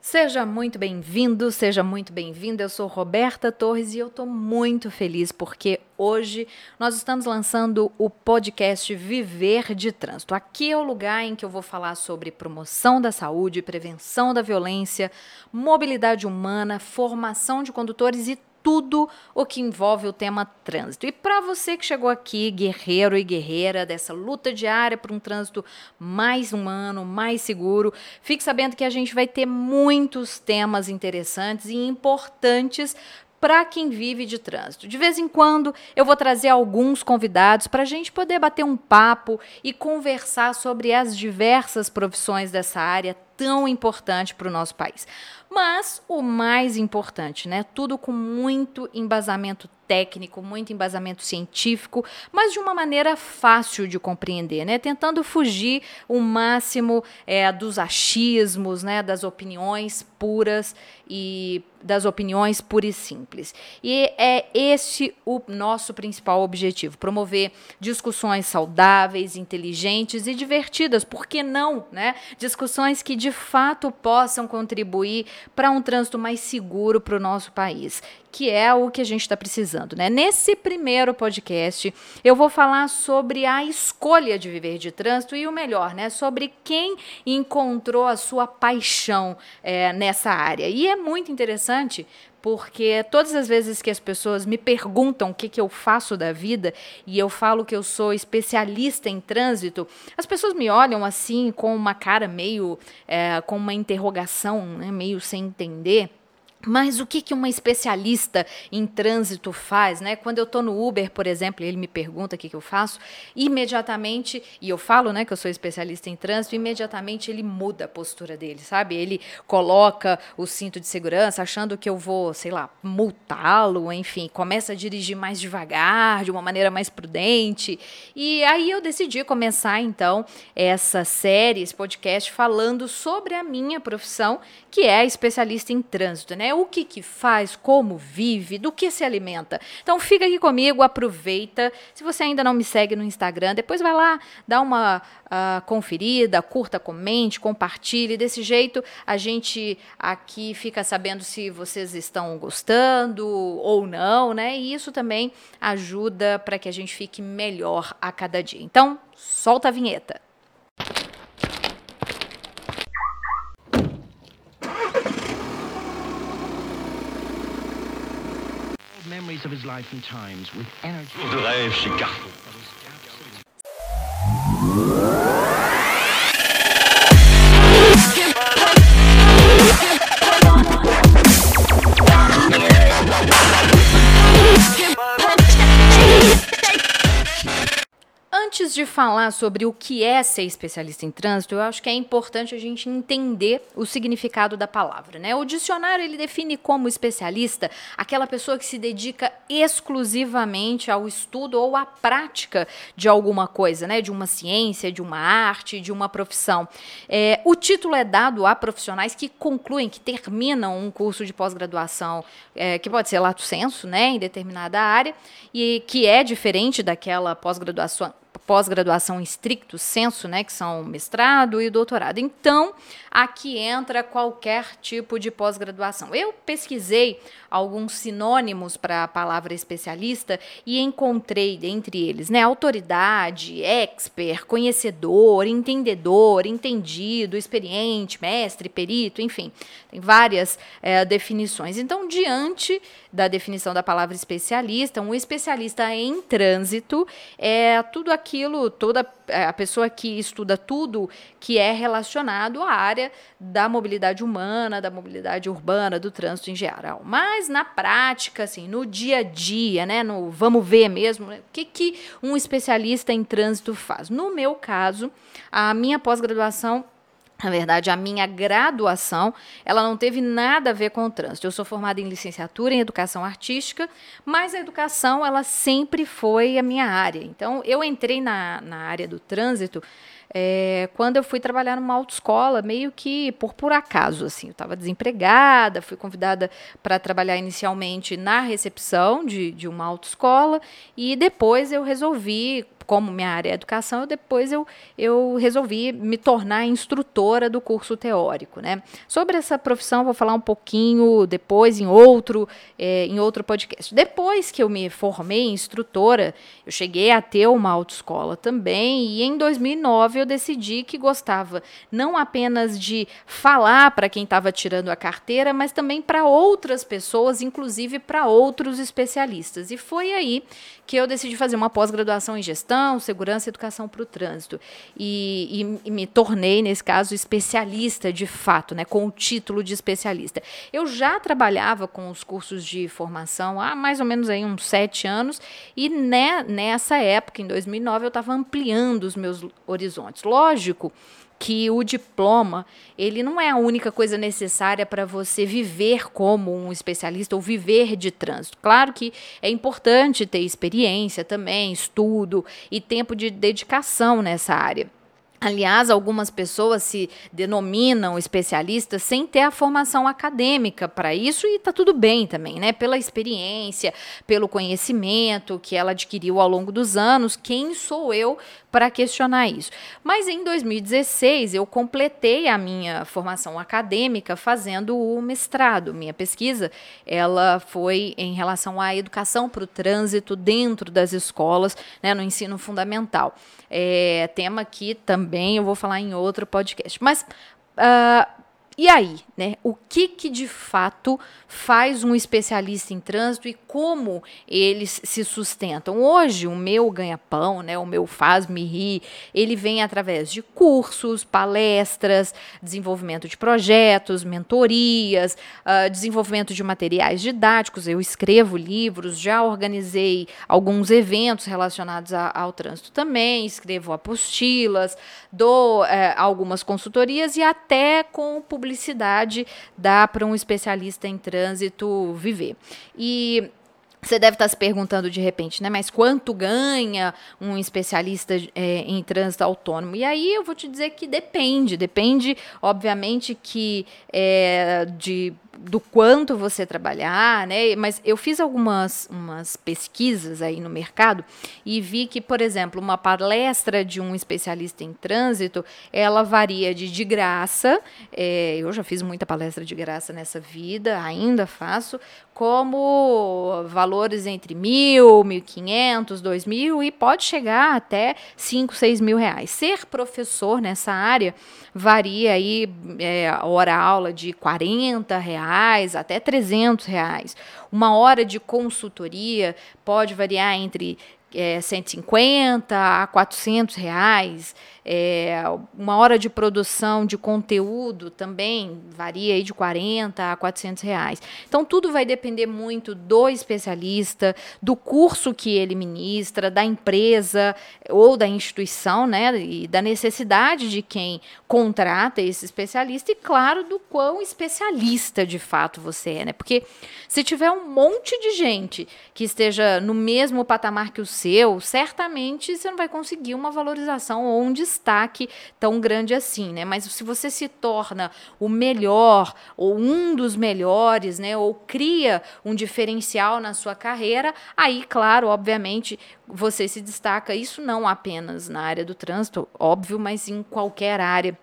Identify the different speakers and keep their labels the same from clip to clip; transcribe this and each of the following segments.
Speaker 1: Seja muito bem-vindo, seja muito bem-vinda. Eu sou Roberta Torres e eu estou muito feliz porque hoje nós estamos lançando o podcast Viver de Trânsito. Aqui é o lugar em que eu vou falar sobre promoção da saúde, prevenção da violência, mobilidade humana, formação de condutores e tudo o que envolve o tema trânsito. E para você que chegou aqui, guerreiro e guerreira dessa luta diária por um trânsito mais humano, mais seguro, fique sabendo que a gente vai ter muitos temas interessantes e importantes para quem vive de trânsito. De vez em quando eu vou trazer alguns convidados para a gente poder bater um papo e conversar sobre as diversas profissões dessa área tão importante para o nosso país. Mas o mais importante, né? Tudo com muito embasamento técnico, muito embasamento científico, mas de uma maneira fácil de compreender, né? Tentando fugir o máximo é, dos achismos, né? Das opiniões puras e das opiniões puras e simples. E é esse o nosso principal objetivo: promover discussões saudáveis, inteligentes e divertidas. Por que não, né? Discussões que de fato possam contribuir para um trânsito mais seguro para o nosso país, que é o que a gente está precisando. Né? Nesse primeiro podcast, eu vou falar sobre a escolha de viver de trânsito e o melhor, né? sobre quem encontrou a sua paixão é, nessa área. E é muito interessante porque todas as vezes que as pessoas me perguntam o que, que eu faço da vida e eu falo que eu sou especialista em trânsito, as pessoas me olham assim com uma cara meio, é, com uma interrogação, né, meio sem entender. Mas o que, que uma especialista em trânsito faz, né? Quando eu estou no Uber, por exemplo, ele me pergunta o que, que eu faço, imediatamente, e eu falo, né, que eu sou especialista em trânsito, imediatamente ele muda a postura dele, sabe? Ele coloca o cinto de segurança, achando que eu vou, sei lá, multá-lo, enfim, começa a dirigir mais devagar, de uma maneira mais prudente. E aí eu decidi começar, então, essa série, esse podcast, falando sobre a minha profissão, que é especialista em trânsito, né? O que que faz, como vive, do que se alimenta. Então fica aqui comigo, aproveita. Se você ainda não me segue no Instagram, depois vai lá, dá uma uh, conferida, curta, comente, compartilhe. Desse jeito a gente aqui fica sabendo se vocês estão gostando ou não, né? E isso também ajuda para que a gente fique melhor a cada dia. Então, solta a vinheta. Memories of his life and times with energy. Antes de falar sobre o que é ser especialista em trânsito, eu acho que é importante a gente entender o significado da palavra. Né? O dicionário ele define como especialista aquela pessoa que se dedica exclusivamente ao estudo ou à prática de alguma coisa, né? de uma ciência, de uma arte, de uma profissão. É, o título é dado a profissionais que concluem, que terminam um curso de pós-graduação, é, que pode ser lato senso, né, em determinada área, e que é diferente daquela pós-graduação pós-graduação em estricto senso, né, que são mestrado e doutorado. Então, aqui entra qualquer tipo de pós-graduação. Eu pesquisei alguns sinônimos para a palavra especialista e encontrei dentre eles, né, autoridade, expert, conhecedor, entendedor, entendido, experiente, mestre, perito, enfim, tem várias é, definições. Então, diante da definição da palavra especialista, um especialista em trânsito é tudo aquilo aquilo, toda é, a pessoa que estuda tudo que é relacionado à área da mobilidade humana, da mobilidade urbana, do trânsito em geral. Mas na prática, assim, no dia a dia, né, no vamos ver mesmo, né, o que, que um especialista em trânsito faz? No meu caso, a minha pós-graduação na verdade, a minha graduação, ela não teve nada a ver com o trânsito. Eu sou formada em licenciatura em educação artística, mas a educação, ela sempre foi a minha área. Então, eu entrei na, na área do trânsito é, quando eu fui trabalhar numa autoescola, meio que por por acaso, assim. Eu estava desempregada, fui convidada para trabalhar inicialmente na recepção de, de uma autoescola e depois eu resolvi como minha área é educação, depois eu, eu resolvi me tornar instrutora do curso teórico. Né? Sobre essa profissão, vou falar um pouquinho depois em outro, é, em outro podcast. Depois que eu me formei instrutora, eu cheguei a ter uma autoescola também, e em 2009 eu decidi que gostava não apenas de falar para quem estava tirando a carteira, mas também para outras pessoas, inclusive para outros especialistas. E foi aí que eu decidi fazer uma pós-graduação em gestão, segurança e educação para o trânsito. E, e, e, me tornei, nesse caso, especialista de fato, né, com o título de especialista. Eu já trabalhava com os cursos de formação há mais ou menos aí uns sete anos, e né, nessa época, em 2009, eu estava ampliando os meus horizontes. Lógico que o diploma ele não é a única coisa necessária para você viver como um especialista ou viver de trânsito. Claro que é importante ter experiência também, estudo e tempo de dedicação nessa área. Aliás, algumas pessoas se denominam especialistas sem ter a formação acadêmica para isso e está tudo bem também, né? Pela experiência, pelo conhecimento que ela adquiriu ao longo dos anos, quem sou eu para questionar isso? Mas em 2016 eu completei a minha formação acadêmica fazendo o mestrado. Minha pesquisa ela foi em relação à educação para o trânsito dentro das escolas, né, no ensino fundamental. É, tema que também eu vou falar em outro podcast. Mas uh, e aí, né? O que que de fato faz um especialista em trânsito e como eles se sustentam? Hoje, o meu ganha-pão, né? O meu faz-me rir, ele vem através de cursos, palestras, desenvolvimento de projetos, mentorias, uh, desenvolvimento de materiais didáticos. Eu escrevo livros, já organizei alguns eventos relacionados a, ao trânsito também, escrevo apostilas, dou uh, algumas consultorias e até com publicidade publicidade dá para um especialista em trânsito viver. E você deve estar se perguntando de repente, né? Mas quanto ganha um especialista é, em trânsito autônomo? E aí eu vou te dizer que depende. Depende, obviamente, que é, de do quanto você trabalhar, né? Mas eu fiz algumas umas pesquisas aí no mercado e vi que, por exemplo, uma palestra de um especialista em trânsito, ela varia de de graça. É, eu já fiz muita palestra de graça nessa vida, ainda faço, como valores entre mil, mil quinhentos, dois mil e pode chegar até cinco, seis mil reais. Ser professor nessa área varia aí é, hora aula de 40 reais até 300 reais. Uma hora de consultoria pode variar entre é, 150 a 400 reais. É, uma hora de produção de conteúdo também varia aí de 40 a 400 reais. Então, tudo vai depender muito do especialista, do curso que ele ministra, da empresa ou da instituição, né? E da necessidade de quem contrata esse especialista e, claro, do quão especialista de fato você é, né? Porque se tiver um monte de gente que esteja no mesmo patamar que o seu, certamente você não vai conseguir uma valorização ou um tão grande assim, né? Mas se você se torna o melhor ou um dos melhores, né, ou cria um diferencial na sua carreira, aí, claro, obviamente, você se destaca. Isso não apenas na área do trânsito, óbvio, mas em qualquer área.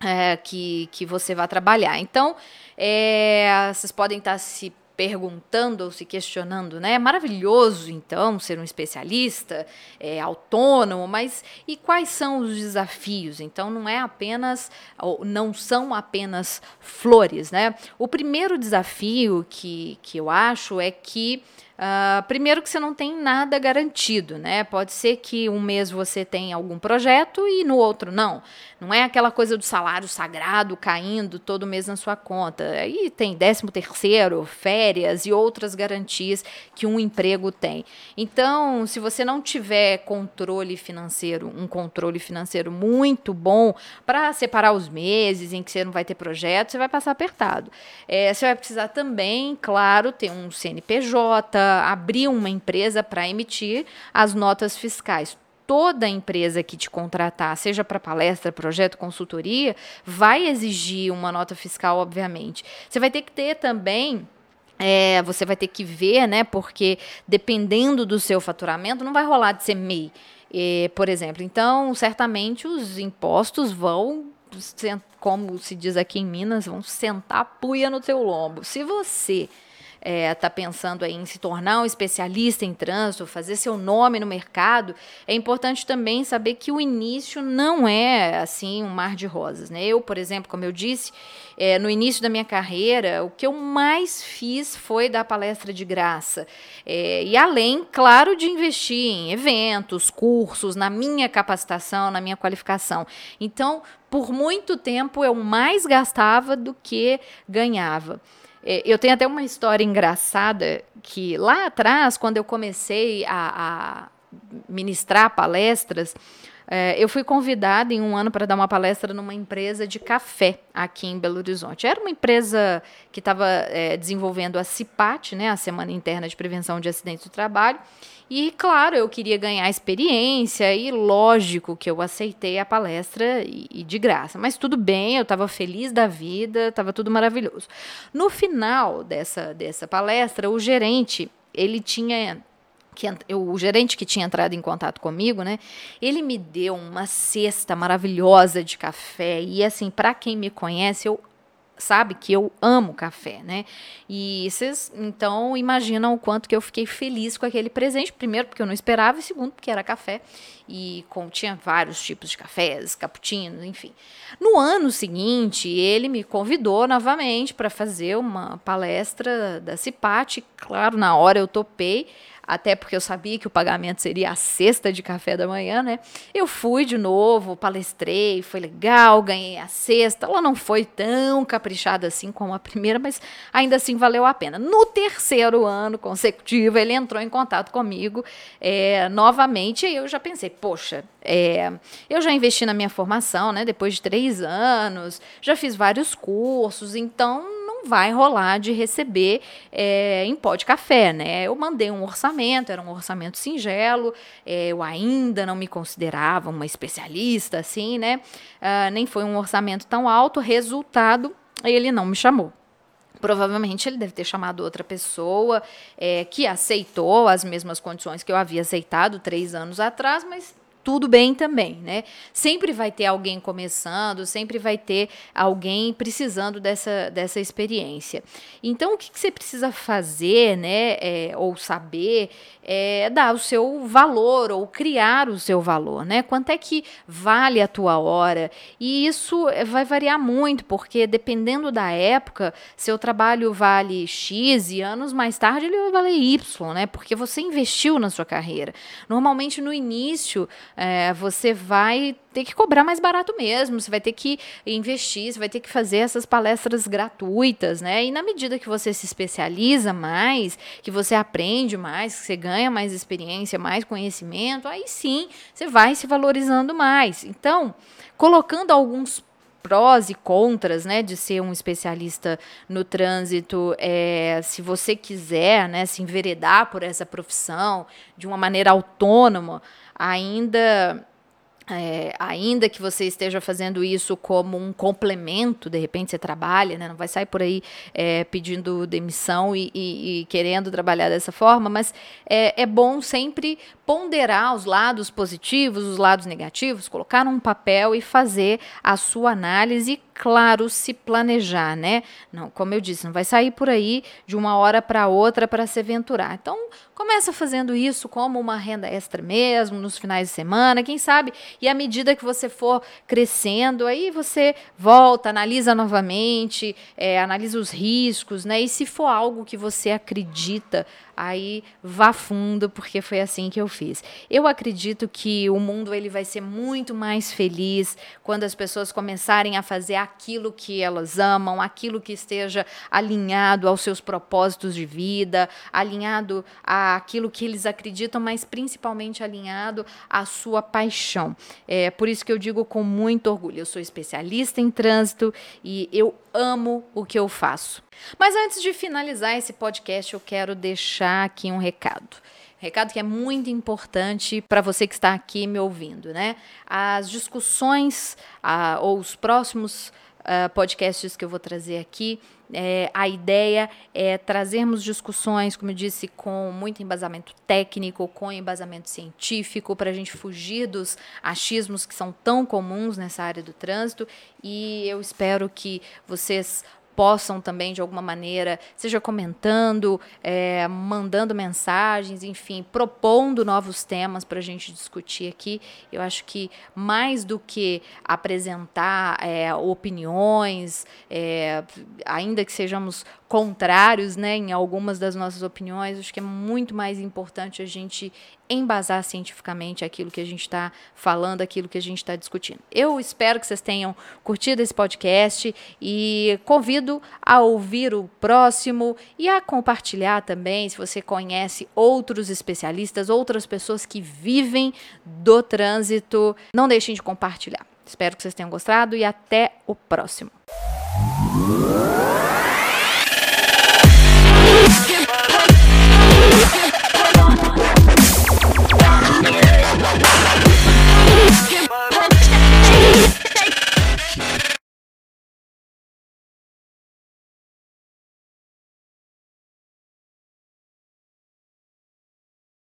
Speaker 1: É, que, que você vai trabalhar. Então, é, vocês podem estar se perguntando ou se questionando, né? É maravilhoso, então, ser um especialista, é, autônomo, mas e quais são os desafios? Então, não é apenas, ou não são apenas flores, né? O primeiro desafio que, que eu acho é que Uh, primeiro que você não tem nada garantido, né? Pode ser que um mês você tenha algum projeto e no outro não. Não é aquela coisa do salário sagrado caindo todo mês na sua conta. Aí tem 13 terceiro, férias e outras garantias que um emprego tem. Então, se você não tiver controle financeiro, um controle financeiro muito bom para separar os meses em que você não vai ter projeto, você vai passar apertado. É, você vai precisar também, claro, ter um CNPJ, abrir uma empresa para emitir as notas fiscais toda empresa que te contratar, seja para palestra, projeto, consultoria, vai exigir uma nota fiscal, obviamente. Você vai ter que ter também é, você vai ter que ver, né? Porque dependendo do seu faturamento, não vai rolar de ser MEI, é, por exemplo. Então, certamente os impostos vão, como se diz aqui em Minas, vão sentar a puia no seu lombo. Se você está é, tá pensando em se tornar um especialista em trânsito, fazer seu nome no mercado, é importante também saber que o início não é assim um mar de rosas. Né? Eu, por exemplo, como eu disse, é, no início da minha carreira, o que eu mais fiz foi dar palestra de graça. É, e além, claro, de investir em eventos, cursos, na minha capacitação, na minha qualificação. Então, por muito tempo eu mais gastava do que ganhava. É, eu tenho até uma história engraçada que lá atrás, quando eu comecei a, a ministrar palestras, é, eu fui convidada em um ano para dar uma palestra numa empresa de café aqui em Belo Horizonte. Era uma empresa que estava é, desenvolvendo a CIPAT, né, a Semana Interna de Prevenção de Acidentes do Trabalho, e, claro, eu queria ganhar experiência e lógico que eu aceitei a palestra e, e de graça. Mas tudo bem, eu estava feliz da vida, estava tudo maravilhoso. No final dessa, dessa palestra, o gerente, ele tinha que o gerente que tinha entrado em contato comigo, né? Ele me deu uma cesta maravilhosa de café e assim, para quem me conhece, eu sabe que eu amo café, né? E vocês então imaginam o quanto que eu fiquei feliz com aquele presente, primeiro porque eu não esperava e segundo porque era café e tinha vários tipos de cafés, cappuccinos, enfim. No ano seguinte, ele me convidou novamente para fazer uma palestra da Cipate, claro, na hora eu topei até porque eu sabia que o pagamento seria a cesta de café da manhã, né? Eu fui de novo, palestrei, foi legal, ganhei a cesta. Ela não foi tão caprichada assim como a primeira, mas ainda assim valeu a pena. No terceiro ano consecutivo, ele entrou em contato comigo é, novamente e eu já pensei, poxa, é, eu já investi na minha formação, né? Depois de três anos, já fiz vários cursos, então não vai rolar de receber é, em pó de café, né? Eu mandei um orçamento, era um orçamento singelo, é, eu ainda não me considerava uma especialista, assim, né? Uh, nem foi um orçamento tão alto, resultado, ele não me chamou. Provavelmente ele deve ter chamado outra pessoa é, que aceitou as mesmas condições que eu havia aceitado três anos atrás, mas tudo bem também, né? Sempre vai ter alguém começando, sempre vai ter alguém precisando dessa, dessa experiência. Então, o que, que você precisa fazer, né, é, ou saber, é dar o seu valor ou criar o seu valor, né? Quanto é que vale a tua hora? E isso vai variar muito, porque dependendo da época, seu trabalho vale X e anos mais tarde ele vai valer Y, né? Porque você investiu na sua carreira. Normalmente no início é, você vai ter que cobrar mais barato mesmo, você vai ter que investir, você vai ter que fazer essas palestras gratuitas, né? E na medida que você se especializa mais, que você aprende mais, que você ganha mais experiência, mais conhecimento, aí sim você vai se valorizando mais. Então, colocando alguns prós e contras, né, de ser um especialista no trânsito, é, se você quiser, né, se enveredar por essa profissão de uma maneira autônoma, ainda é, ainda que você esteja fazendo isso como um complemento, de repente você trabalha, né? não vai sair por aí é, pedindo demissão e, e, e, querendo trabalhar dessa forma, mas é, é, bom sempre ponderar os lados positivos, os lados negativos, colocar num papel e fazer a sua análise claro, se planejar, né? Não, como eu disse, não vai sair por aí de uma hora para outra para se aventurar. Então, começa fazendo isso como uma renda extra mesmo, nos finais de semana, quem sabe? E à medida que você for crescendo, aí você volta, analisa novamente, é, analisa os riscos, né? E se for algo que você acredita, aí vá fundo, porque foi assim que eu fiz. Eu acredito que o mundo ele vai ser muito mais feliz quando as pessoas começarem a fazer aquilo que elas amam, aquilo que esteja alinhado aos seus propósitos de vida, alinhado àquilo que eles acreditam, mas principalmente alinhado à sua paixão. É por isso que eu digo com muito orgulho, eu sou especialista em trânsito e eu amo o que eu faço. Mas antes de finalizar esse podcast, eu quero deixar aqui um recado. recado que é muito importante para você que está aqui me ouvindo, né? As discussões uh, ou os próximos uh, podcasts que eu vou trazer aqui, é, a ideia é trazermos discussões, como eu disse, com muito embasamento técnico, com embasamento científico, para a gente fugir dos achismos que são tão comuns nessa área do trânsito. E eu espero que vocês possam também, de alguma maneira, seja comentando, é, mandando mensagens, enfim, propondo novos temas para a gente discutir aqui. Eu acho que mais do que apresentar é, opiniões, é, ainda que sejamos contrários né, em algumas das nossas opiniões, acho que é muito mais importante a gente embasar cientificamente aquilo que a gente está falando, aquilo que a gente está discutindo. Eu espero que vocês tenham curtido esse podcast e convido a ouvir o próximo e a compartilhar também, se você conhece outros especialistas, outras pessoas que vivem do trânsito, não deixem de compartilhar. Espero que vocês tenham gostado e até o próximo.